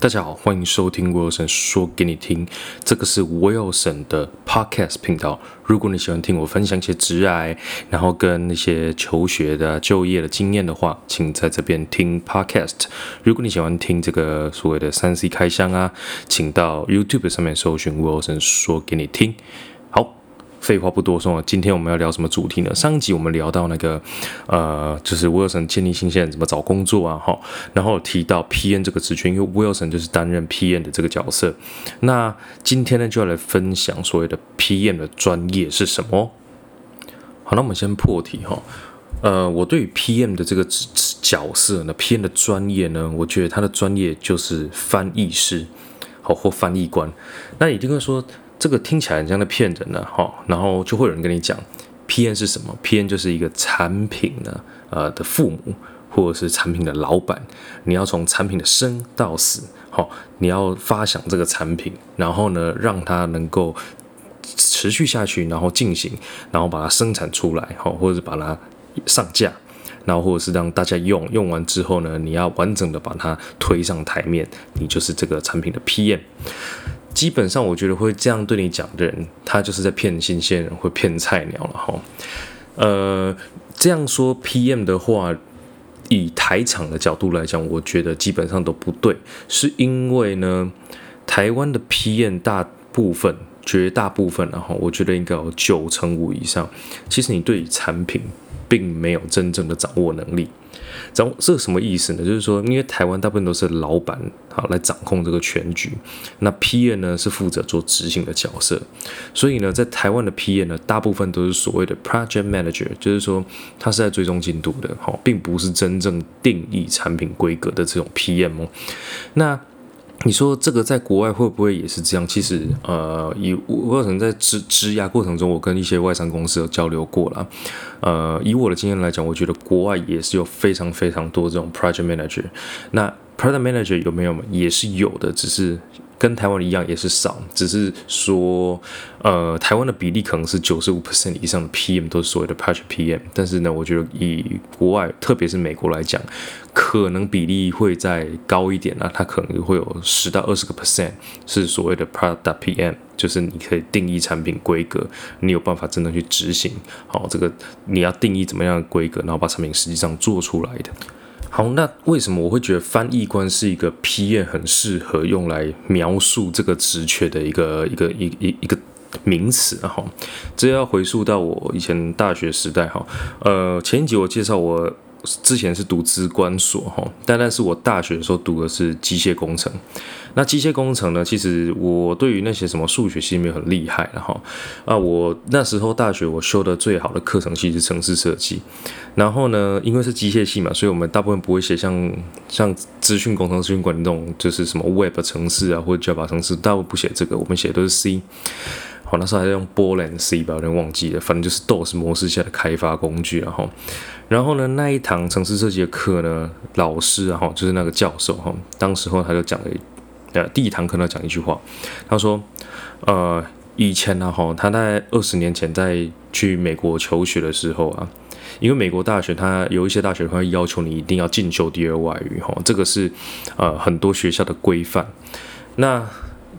大家好，欢迎收听 Wilson 说给你听，这个是 Wilson 的 Podcast 频道。如果你喜欢听我分享一些职涯，然后跟那些求学的、就业的经验的话，请在这边听 Podcast。如果你喜欢听这个所谓的三 C 开箱啊，请到 YouTube 上面搜寻 Wilson 说给你听。废话不多说，今天我们要聊什么主题呢？上一集我们聊到那个，呃，就是 Wilson 建立新鲜怎么找工作啊，哈，然后提到 PM 这个职权，因为 Wilson 就是担任 PM 的这个角色。那今天呢，就要来分享所谓的 PM 的专业是什么。好，那我们先破题哈。呃，我对于 PM 的这个角色呢，PM 的专业呢，我觉得他的专业就是翻译师，好或翻译官。那一定会说。这个听起来很像在骗人呢，哈，然后就会有人跟你讲，PM 是什么？PM 就是一个产品呢，呃的父母，或者是产品的老板，你要从产品的生到死，好，你要发想这个产品，然后呢，让它能够持续下去，然后进行，然后把它生产出来，好，或者是把它上架，然后或者是让大家用，用完之后呢，你要完整的把它推上台面，你就是这个产品的 PM。基本上，我觉得会这样对你讲的人，他就是在骗新鲜人，会骗菜鸟了哈。呃，这样说 PM 的话，以台场的角度来讲，我觉得基本上都不对，是因为呢，台湾的 PM 大部分、绝大部分，然后我觉得应该有九成五以上，其实你对产品并没有真正的掌握能力。掌握这什么意思呢？就是说，因为台湾大部分都是老板好来掌控这个全局，那 PM 呢是负责做执行的角色，所以呢，在台湾的 PM 呢，大部分都是所谓的 Project Manager，就是说他是在追踪进度的，好，并不是真正定义产品规格的这种 PM。那你说这个在国外会不会也是这样？其实，呃，以我可能在支支压过程中，我跟一些外商公司有交流过了。呃，以我的经验来讲，我觉得国外也是有非常非常多这种 project manager。那 project manager 有没有也是有的，只是。跟台湾一样也是少，只是说，呃，台湾的比例可能是九十五 percent 以上的 PM 都是所谓的 project PM，但是呢，我觉得以国外，特别是美国来讲，可能比例会再高一点啊，它可能会有十到二十个 percent 是所谓的 product PM，就是你可以定义产品规格，你有办法真的去执行，好，这个你要定义怎么样的规格，然后把产品实际上做出来的。好，那为什么我会觉得翻译官是一个 PM 很适合用来描述这个职缺的一个一个一一一个名词？哈，这要回溯到我以前大学时代哈。呃，前一集我介绍我之前是读资管所哈，但但是我大学的时候读的是机械工程。那机械工程呢？其实我对于那些什么数学系没有很厉害的哈。啊，我那时候大学我修的最好的课程其实是城市设计。然后呢，因为是机械系嘛，所以我们大部分不会写像像资讯工程、资讯管理那种，就是什么 Web 城市啊或者 Java 城市，大部分不写这个，我们写的都是 C。好，那时候还在用波兰 C 吧，有点忘记了。反正就是 DOS 模式下的开发工具然后，然后呢，那一堂城市设计的课呢，老师然后就是那个教授哈，当时候他就讲了。呃，第一堂课他讲一句话，他说，呃，以前呢，哈，他在二十年前在去美国求学的时候啊，因为美国大学他有一些大学会要求你一定要进修第二外语，哈，这个是呃很多学校的规范。那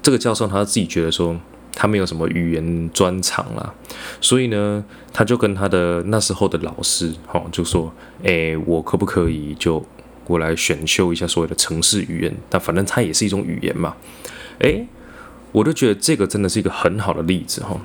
这个教授他自己觉得说他没有什么语言专长啦，所以呢，他就跟他的那时候的老师，哈，就说，哎，我可不可以就。我来选修一下所谓的城市语言，但反正它也是一种语言嘛。诶，我都觉得这个真的是一个很好的例子哈。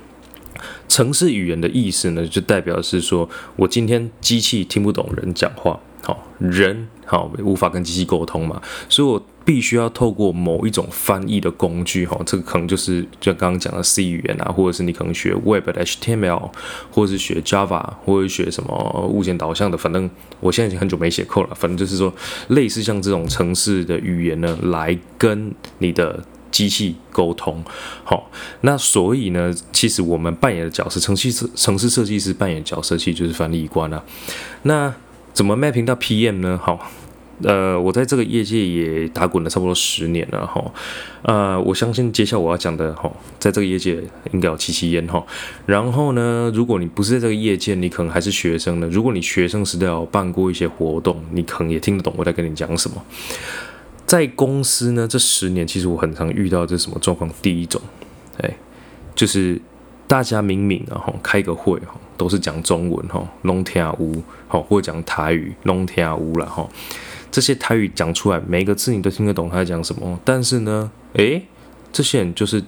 城市语言的意思呢，就代表是说我今天机器听不懂人讲话，好人好无法跟机器沟通嘛，所以我。必须要透过某一种翻译的工具，哈，这个可能就是就刚刚讲的 C 语言啊，或者是你可能学 Web 的 HTML，或者是学 Java，或者学什么物件导向的，反正我现在已经很久没写 code 了，反正就是说类似像这种城市的语言呢，来跟你的机器沟通，好，那所以呢，其实我们扮演的角色，城市设城市设计师扮演角色，其实就是翻译官啊。那怎么 mapping 到 PM 呢？好。呃，我在这个业界也打滚了差不多十年了哈，呃，我相信接下来我要讲的哈，在这个业界应该有七七烟哈。然后呢，如果你不是在这个业界，你可能还是学生呢。如果你学生时代有办过一些活动，你可能也听得懂我在跟你讲什么。在公司呢，这十年其实我很常遇到这什么状况？第一种，哎，就是大家明明然后开个会哈，都是讲中文哈，龙天乌好，或者讲台语龙天乌了哈。这些台语讲出来，每个字你都听得懂他在讲什么。但是呢，诶，这些人就是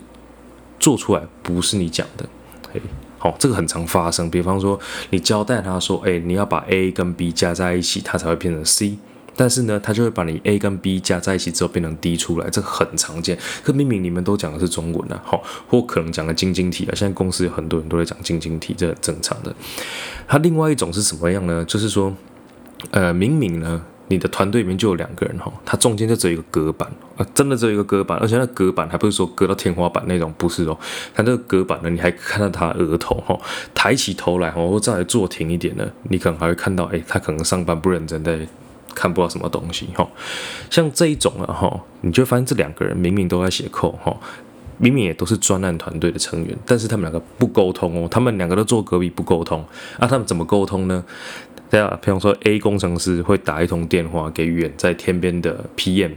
做出来不是你讲的，诶，好，这个很常发生。比方说，你交代他说，诶，你要把 A 跟 B 加在一起，它才会变成 C。但是呢，他就会把你 A 跟 B 加在一起之后变成 D 出来，这很常见。可明明你们都讲的是中文啊，好，或可能讲的晶晶体啊。现在公司有很多人都在讲晶晶体，这很正常的。它另外一种是什么样呢？就是说，呃，明明呢。你的团队里面就有两个人哈，他中间就只有一个隔板啊，真的只有一个隔板，而且那隔板还不是说隔到天花板那种，不是哦，他这个隔板呢，你还看到他额头哈，抬起头来哈，或再来坐挺一点呢，你可能还会看到，哎，他可能上班不认真，在看不到什么东西哈，像这一种啊哈，你就发现这两个人明明都在写扣哈，明明也都是专案团队的成员，但是他们两个不沟通哦，他们两个都坐隔壁不沟通，啊，他们怎么沟通呢？对啊，比方说 A 工程师会打一通电话给远在天边的 PM，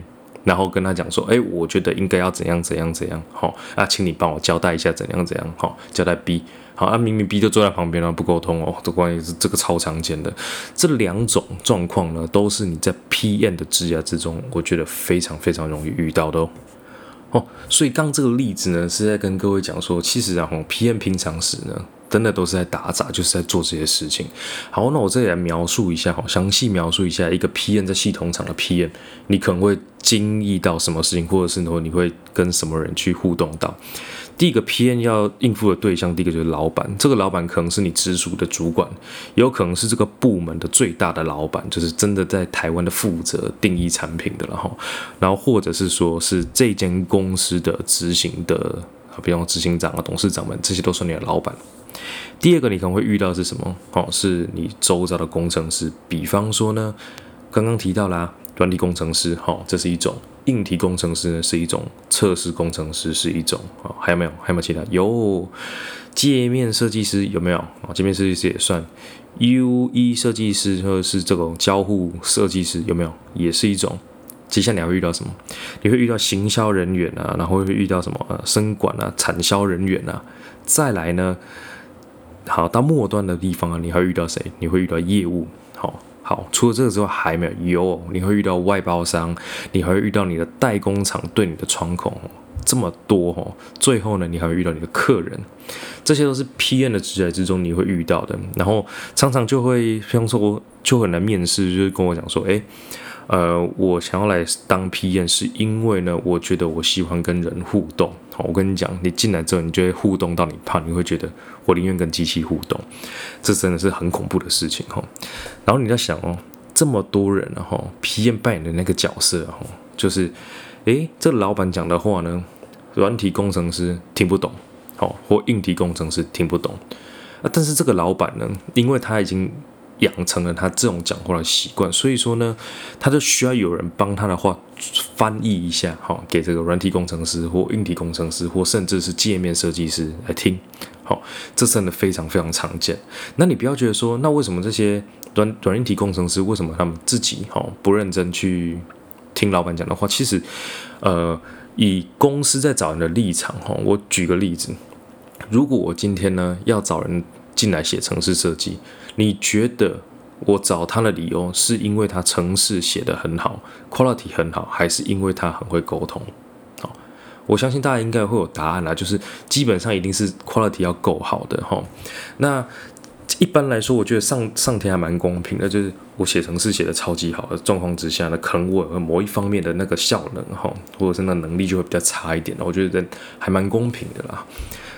然后跟他讲说，哎，我觉得应该要怎样怎样怎样，好啊，请你帮我交代一下怎样怎样，好，交代 B，啊，明明 B 就坐在旁边了，不沟通哦，这关系是这个超常见的。这两种状况呢，都是你在 PM 的职涯之中，我觉得非常非常容易遇到的哦。哦，所以刚这个例子呢，是在跟各位讲说，其实然后 PM 平常时呢。真的都是在打杂，就是在做这些事情。好，那我这里来描述一下，哈，详细描述一下一个 PM 在系统厂的 PM，你可能会经历到什么事情，或者是说你会跟什么人去互动到。第一个 PM 要应付的对象，第一个就是老板，这个老板可能是你直属的主管，也有可能是这个部门的最大的老板，就是真的在台湾的负责定义产品的了哈。然后或者是说是这间公司的执行的，比方执行长啊、董事长们，这些都是你的老板。第二个你可能会遇到是什么？哦，是你周遭的工程师。比方说呢，刚刚提到啦，软体工程师，哈，这是一种；硬体工程师呢是一种；测试工程师是一种。哦，还有没有？还有没有其他？有，界面设计师有没有？啊，界面设计师也算。UE 设计师或者是这种交互设计师有没有？也是一种。接下来你会遇到什么？你会遇到行销人员啊，然后会遇到什么？呃，生管啊，产销人员啊。再来呢，好到末端的地方啊，你还会遇到谁？你会遇到业务，好好。除了这个之外，还没有有，你会遇到外包商，你还会遇到你的代工厂对你的窗口，这么多哦。最后呢，你还会遇到你的客人，这些都是 PN 的职业之中你会遇到的。然后常常就会，比方说，就很难面试，就是跟我讲说，哎。呃，我想要来当 PM，是因为呢，我觉得我喜欢跟人互动。我跟你讲，你进来之后，你就会互动到你怕，你会觉得我宁愿跟机器互动，这真的是很恐怖的事情哈。然后你在想哦，这么多人然后 PM 扮演的那个角色哈，就是，诶，这老板讲的话呢，软体工程师听不懂，好，或硬体工程师听不懂，啊，但是这个老板呢，因为他已经。养成了他这种讲话的习惯，所以说呢，他就需要有人帮他的话翻译一下，好，给这个软体工程师或硬体工程师或甚至是界面设计师来听，好，这真的非常非常常见。那你不要觉得说，那为什么这些软软硬体工程师为什么他们自己哈不认真去听老板讲的话？其实，呃，以公司在找人的立场哈，我举个例子，如果我今天呢要找人进来写城市设计。你觉得我找他的理由是因为他程式写的很好，quality 很好，还是因为他很会沟通？好，我相信大家应该会有答案啦，就是基本上一定是 quality 要够好的哈。那一般来说，我觉得上上天还蛮公平的，就是我写程式写的超级好的状况之下呢，可能我某一方面的那个效能哈，或者是那能力就会比较差一点我觉得还蛮公平的啦。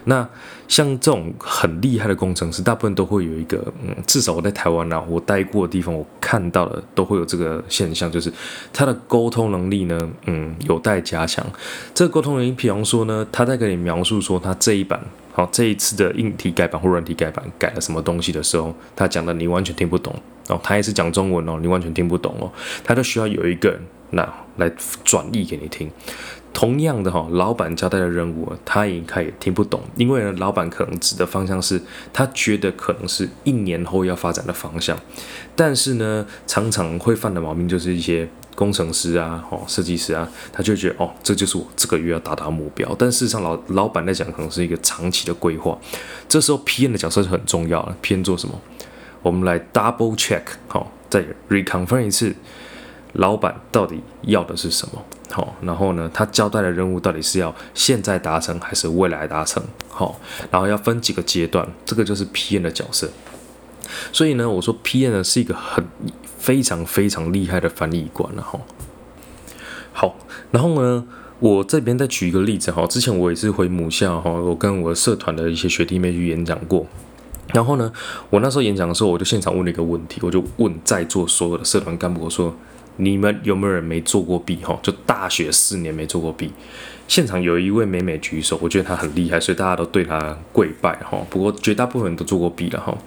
那像这种很厉害的工程师，大部分都会有一个，嗯，至少我在台湾啊，我待过的地方，我看到的都会有这个现象，就是他的沟通能力呢，嗯，有待加强。这个沟通能力，比方说呢，他在跟你描述说他这一版，好，这一次的硬体改版或软体改版改了什么东西的时候，他讲的你完全听不懂，哦，他也是讲中文哦，你完全听不懂哦，他就需要有一个人那来转译给你听。同样的哈，老板交代的任务，他应该也听不懂，因为呢，老板可能指的方向是他觉得可能是一年后要发展的方向，但是呢，常常会犯的毛病就是一些工程师啊，哦，设计师啊，他就觉得哦，这就是我这个月要达到目标，但事实上老老板在讲可能是一个长期的规划，这时候 PM 的角色就很重要了，PM 做什么？我们来 double check，好，再 reconfirm 一次，老板到底要的是什么？好，然后呢，他交代的任务到底是要现在达成还是未来达成？好，然后要分几个阶段，这个就是 PM 的角色。所以呢，我说 PM 呢是一个很非常非常厉害的翻译官了哈。好，然后呢，我这边再举一个例子哈，之前我也是回母校哈，我跟我社团的一些学弟妹去演讲过。然后呢，我那时候演讲的时候，我就现场问了一个问题，我就问在座所有的社团干部，我说：你们有没有人没做过弊？哈，就大学四年没做过弊。现场有一位美美举手，我觉得她很厉害，所以大家都对她跪拜哈。不过绝大部分人都做过弊了哈。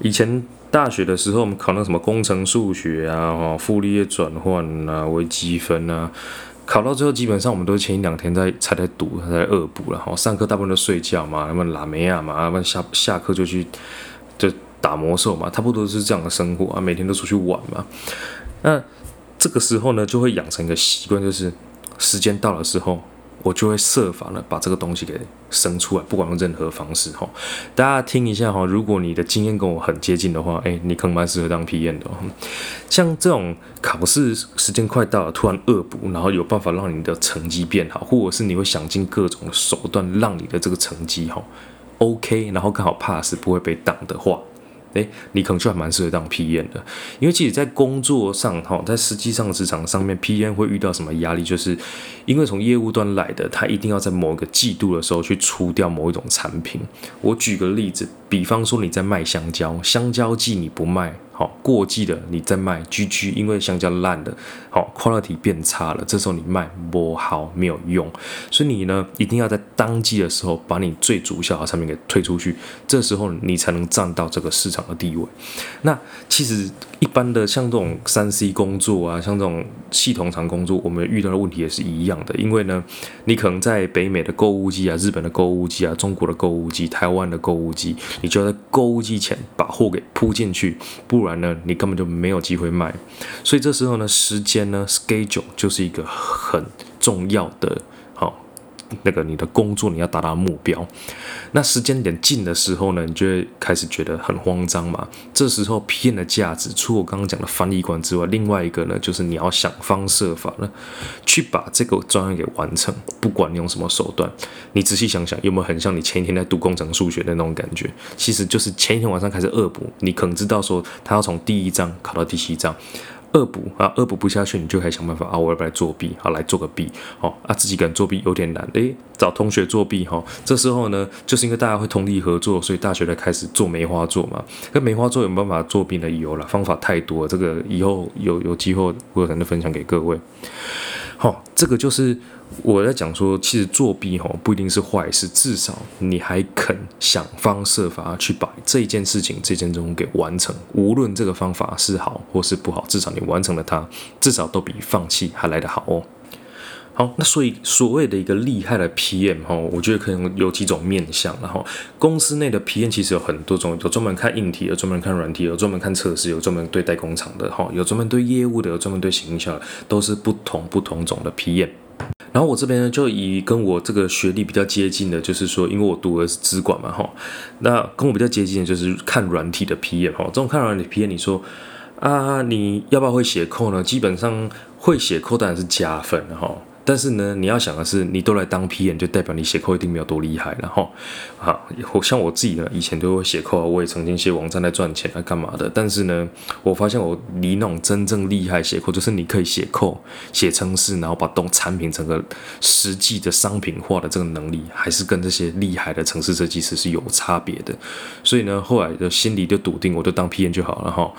以前大学的时候，我们考那什么工程数学啊，哈，傅立叶转换啊，微积分啊。考到最后，基本上我们都前一两天在才在读，才在恶补了哈。上课大部分都睡觉嘛，那么拉梅亚嘛，那么下下课就去就打魔兽嘛，差不多是这样的生活啊，每天都出去玩嘛。那这个时候呢，就会养成一个习惯，就是时间到了之后。我就会设法呢把这个东西给生出来，不管用任何方式哈。大家听一下哈，如果你的经验跟我很接近的话，哎，你可能蛮适合当 PM 的。像这种考试时间快到了，突然恶补，然后有办法让你的成绩变好，或者是你会想尽各种手段让你的这个成绩哈 OK，然后刚好 pass 不会被挡的话。诶，你可能就还蛮适合当 PM 的，因为其实，在工作上哈，在实际上职场上面，PM 会遇到什么压力？就是因为从业务端来的，他一定要在某个季度的时候去出掉某一种产品。我举个例子，比方说你在卖香蕉，香蕉季你不卖。好，过季的你在卖，GG，因为香蕉烂的，好，quality 变差了，这时候你卖不好没有用，所以你呢一定要在当季的时候把你最主效的产品给推出去，这时候你才能占到这个市场的地位。那其实一般的像这种三 C 工作啊，像这种系统厂工作，我们遇到的问题也是一样的，因为呢，你可能在北美的购物机啊、日本的购物机啊、中国的购物机、台湾的购物机，你就要在购物机前把货给铺进去，不然。呢，你根本就没有机会卖，所以这时候呢，时间呢，schedule 就是一个很重要的，那个你的工作你要达到目标。那时间点近的时候呢，你就会开始觉得很慌张嘛。这时候 PM 的价值，除我刚刚讲的翻译官之外，另外一个呢，就是你要想方设法呢，去把这个专案给完成，不管你用什么手段。你仔细想想，有没有很像你前一天在读工程数学的那种感觉？其实就是前一天晚上开始恶补，你可能知道说他要从第一章考到第七章。恶补啊，恶补不下去，你就可以想办法啊，我要不来作弊？好，来做个弊，好啊，自己敢作弊有点难，诶，找同学作弊哈。这时候呢，就是因为大家会通力合作，所以大学才开始做梅花座嘛。那梅花座有没办法作弊的有了，方法太多，这个以后有有机会我可能分享给各位。好，这个就是我在讲说，其实作弊哈不一定是坏事，至少你还肯想方设法去把这件事情、这件任务给完成。无论这个方法是好或是不好，至少你完成了它，至少都比放弃还来得好哦。好，那所以所谓的一个厉害的 PM 哈，我觉得可能有几种面向，然后公司内的 PM 其实有很多种，有专门看硬体的，专门看软体，有专门看测试，有专门对代工厂的，哈，有专门对业务的，有专门对行销的，都是不同不同种的 PM。然后我这边呢，就以跟我这个学历比较接近的，就是说，因为我读的是资管嘛，哈，那跟我比较接近的就是看软体的 PM 哈，这种看软体 PM，你说啊，你要不要会写扣呢？基本上会写扣当然是加分的哈。但是呢，你要想的是，你都来当 PM，就代表你写扣一定没有多厉害了哈。好，像我自己呢，以前都会写扣啊，我也曾经写网站来赚钱啊，干嘛的？但是呢，我发现我离那种真正厉害写扣，就是你可以写扣、写程式，然后把动产品整个实际的商品化的这个能力，还是跟这些厉害的城市设计师是有差别的。所以呢，后来的心里就笃定，我就当 PM 就好了哈。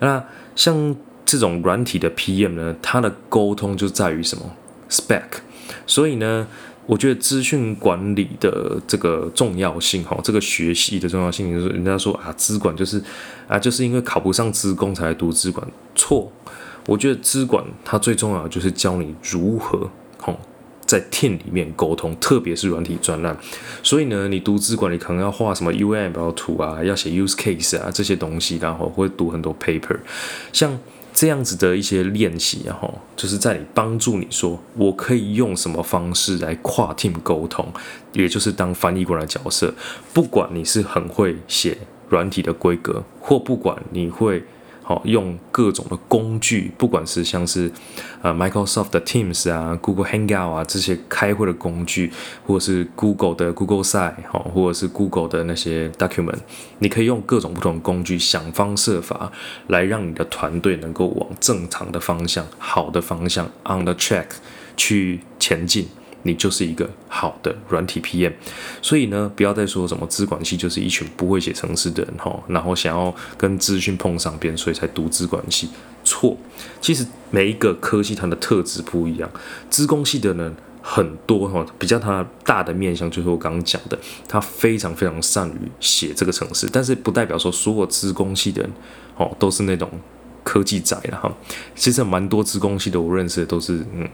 那像这种软体的 PM 呢，它的沟通就在于什么？spec，所以呢，我觉得资讯管理的这个重要性，哈，这个学习的重要性，就是人家说啊，资管就是啊，就是因为考不上资工才来读资管，错。我觉得资管它最重要的就是教你如何，吼，在 team 里面沟通，特别是软体专栏。所以呢，你读资管，你可能要画什么 UML 图啊，要写 use case 啊这些东西，然后会读很多 paper，像。这样子的一些练习，然后就是在你帮助你说，我可以用什么方式来跨 team 沟通，也就是当翻译官的角色。不管你是很会写软体的规格，或不管你会。好，用各种的工具，不管是像是呃 Microsoft 的 Teams 啊、Google Hangout 啊这些开会的工具，或者是 Google 的 Google Site 好，或者是 Google 的那些 Document，你可以用各种不同工具，想方设法来让你的团队能够往正常的方向、好的方向 on the track 去前进。你就是一个好的软体 PM，所以呢，不要再说什么资管系就是一群不会写程式的人哈，然后想要跟资讯碰上边，所以才读资管系。错，其实每一个科系它的特质不一样。资工系的人很多哈，比较它大的面向就是我刚刚讲的，他非常非常善于写这个程式，但是不代表说所有资工系的人哦都是那种科技宅了哈。其实蛮多资工系的，我认识的都是嗯。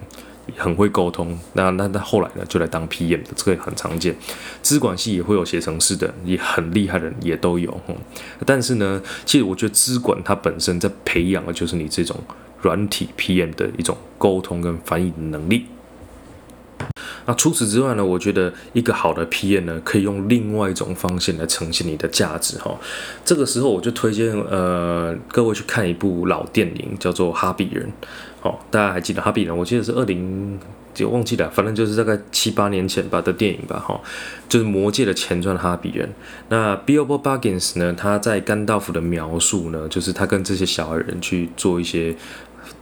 很会沟通，那那那后来呢，就来当 PM 的，这个很常见。资管系也会有写程式的，也很厉害的人也都有。但是呢，其实我觉得资管它本身在培养的就是你这种软体 PM 的一种沟通跟翻译的能力。那除此之外呢，我觉得一个好的 PM 呢，可以用另外一种方式来呈现你的价值哈。这个时候我就推荐呃各位去看一部老电影，叫做《哈比人》。哦，大家还记得哈比人？我记得是二零就忘记了，反正就是大概七八年前吧的电影吧。哈，就是魔界的前传哈比人。那 Bilbo Baggins 呢？他在甘道夫的描述呢，就是他跟这些小矮人去做一些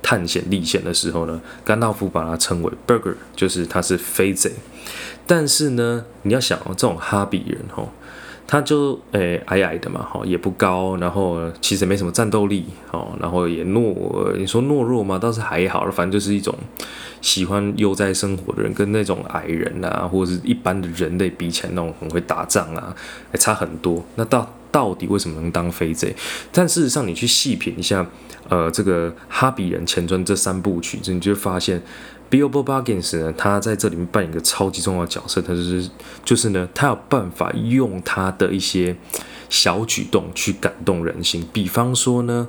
探险历险的时候呢，甘道夫把他称为 Burger，就是他是飞贼。但是呢，你要想哦，这种哈比人哈。他就诶矮矮的嘛，哈，也不高，然后其实没什么战斗力，哦，然后也懦，你说懦弱嘛，倒是还好，反正就是一种喜欢悠哉生活的人，跟那种矮人啊，或者是一般的人类比起来，那种很会打仗啊，还差很多。那到到底为什么能当飞贼？但事实上，你去细品一下，呃，这个《哈比人前传》这三部曲，你就会发现。Bilbo Baggins 呢，他在这里面扮演一个超级重要的角色，他就是就是呢，他有办法用他的一些小举动去感动人心。比方说呢，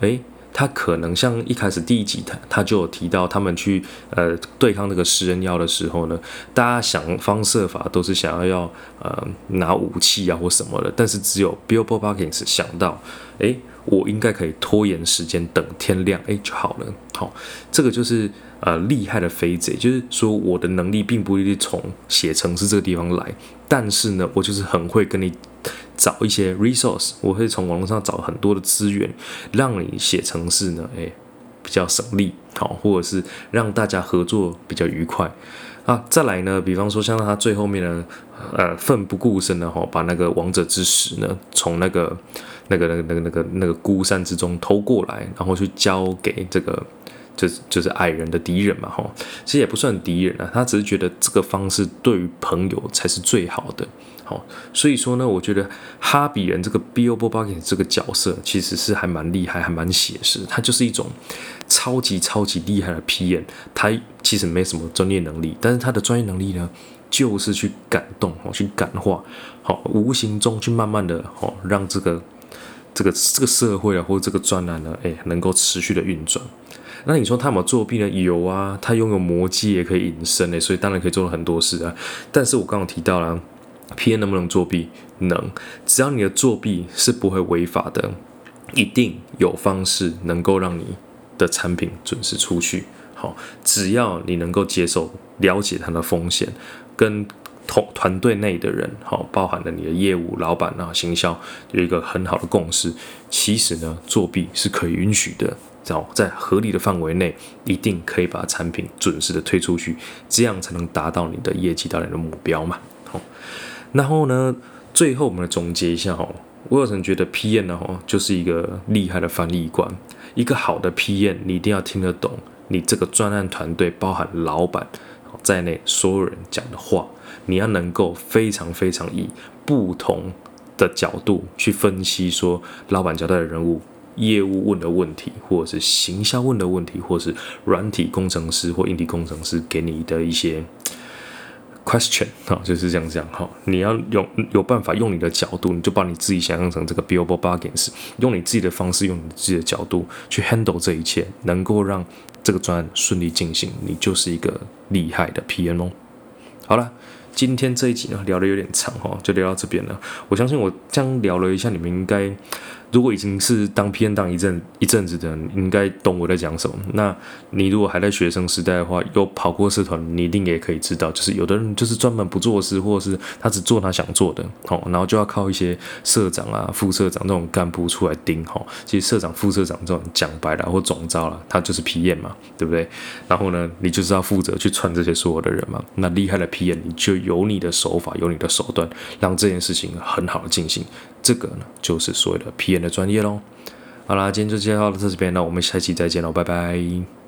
诶，他可能像一开始第一集他他就有提到，他们去呃对抗那个食人妖的时候呢，大家想方设法都是想要要呃拿武器啊或什么的，但是只有 Billbo Buckins 想到，诶，我应该可以拖延时间，等天亮，诶就好了。好，这个就是。呃，厉害的飞贼，就是说我的能力并不一定从写程式这个地方来，但是呢，我就是很会跟你找一些 resource，我会从网络上找很多的资源，让你写程式呢，哎，比较省力，好，或者是让大家合作比较愉快啊。再来呢，比方说像他最后面呢，呃，奋不顾身的哈，把那个王者之石呢，从那个那个那个那个那个那个孤山之中偷过来，然后去交给这个。就就是矮人的敌人嘛，哈，其实也不算敌人啊，他只是觉得这个方式对于朋友才是最好的，好，所以说呢，我觉得哈比人这个 Bill b o b a g k i n 这个角色其实是还蛮厉害，还蛮写实，他就是一种超级超级厉害的 PM，他其实没什么专业能力，但是他的专业能力呢，就是去感动，哦，去感化，好，无形中去慢慢的，哦，让这个这个这个社会啊，或者这个专栏呢，哎，能够持续的运转。那你说他有没有作弊呢？有啊，他拥有魔技也可以隐身诶，所以当然可以做了很多事啊。但是我刚刚提到了，P. N. 能不能作弊？能，只要你的作弊是不会违法的，一定有方式能够让你的产品准时出去。好，只要你能够接受、了解它的风险，跟同团队内的人，好，包含了你的业务老板啊、行销，有一个很好的共识。其实呢，作弊是可以允许的。在在合理的范围内，一定可以把产品准时的推出去，这样才能达到你的业绩导演的目标嘛。好，然后呢，最后我们来总结一下哦，我有人觉得 PM 呢哈就是一个厉害的翻译官，一个好的 PM 你一定要听得懂你这个专案团队，包含老板在内所有人讲的话，你要能够非常非常以不同的角度去分析，说老板交代的人物、业务问的问题，或者是行销问的问题，或者是软体工程师或硬体工程师给你的一些。question 哈，就是这样讲哈。你要用有办法用你的角度，你就把你自己想象成这个 Billboard Bargains，用你自己的方式，用你自己的角度去 handle 这一切，能够让这个专案顺利进行，你就是一个厉害的 PM 哦。好了，今天这一集呢聊的有点长哈，就聊到这边了。我相信我这样聊了一下，你们应该。如果已经是当 P N 当一阵一阵子的，人，应该懂我在讲什么。那你如果还在学生时代的话，有跑过社团，你一定也可以知道，就是有的人就是专门不做事，或者是他只做他想做的，好，然后就要靠一些社长啊、副社长这种干部出来盯，哈。其实社长、副社长这种讲白了或总招了，他就是 P N 嘛，对不对？然后呢，你就是要负责去串这些所有的人嘛。那厉害的 P N，你就有你的手法，有你的手段，让这件事情很好的进行。这个呢，就是所谓的 PM 的专业喽。好啦，今天就介绍到这边那，我们下期再见喽，拜拜。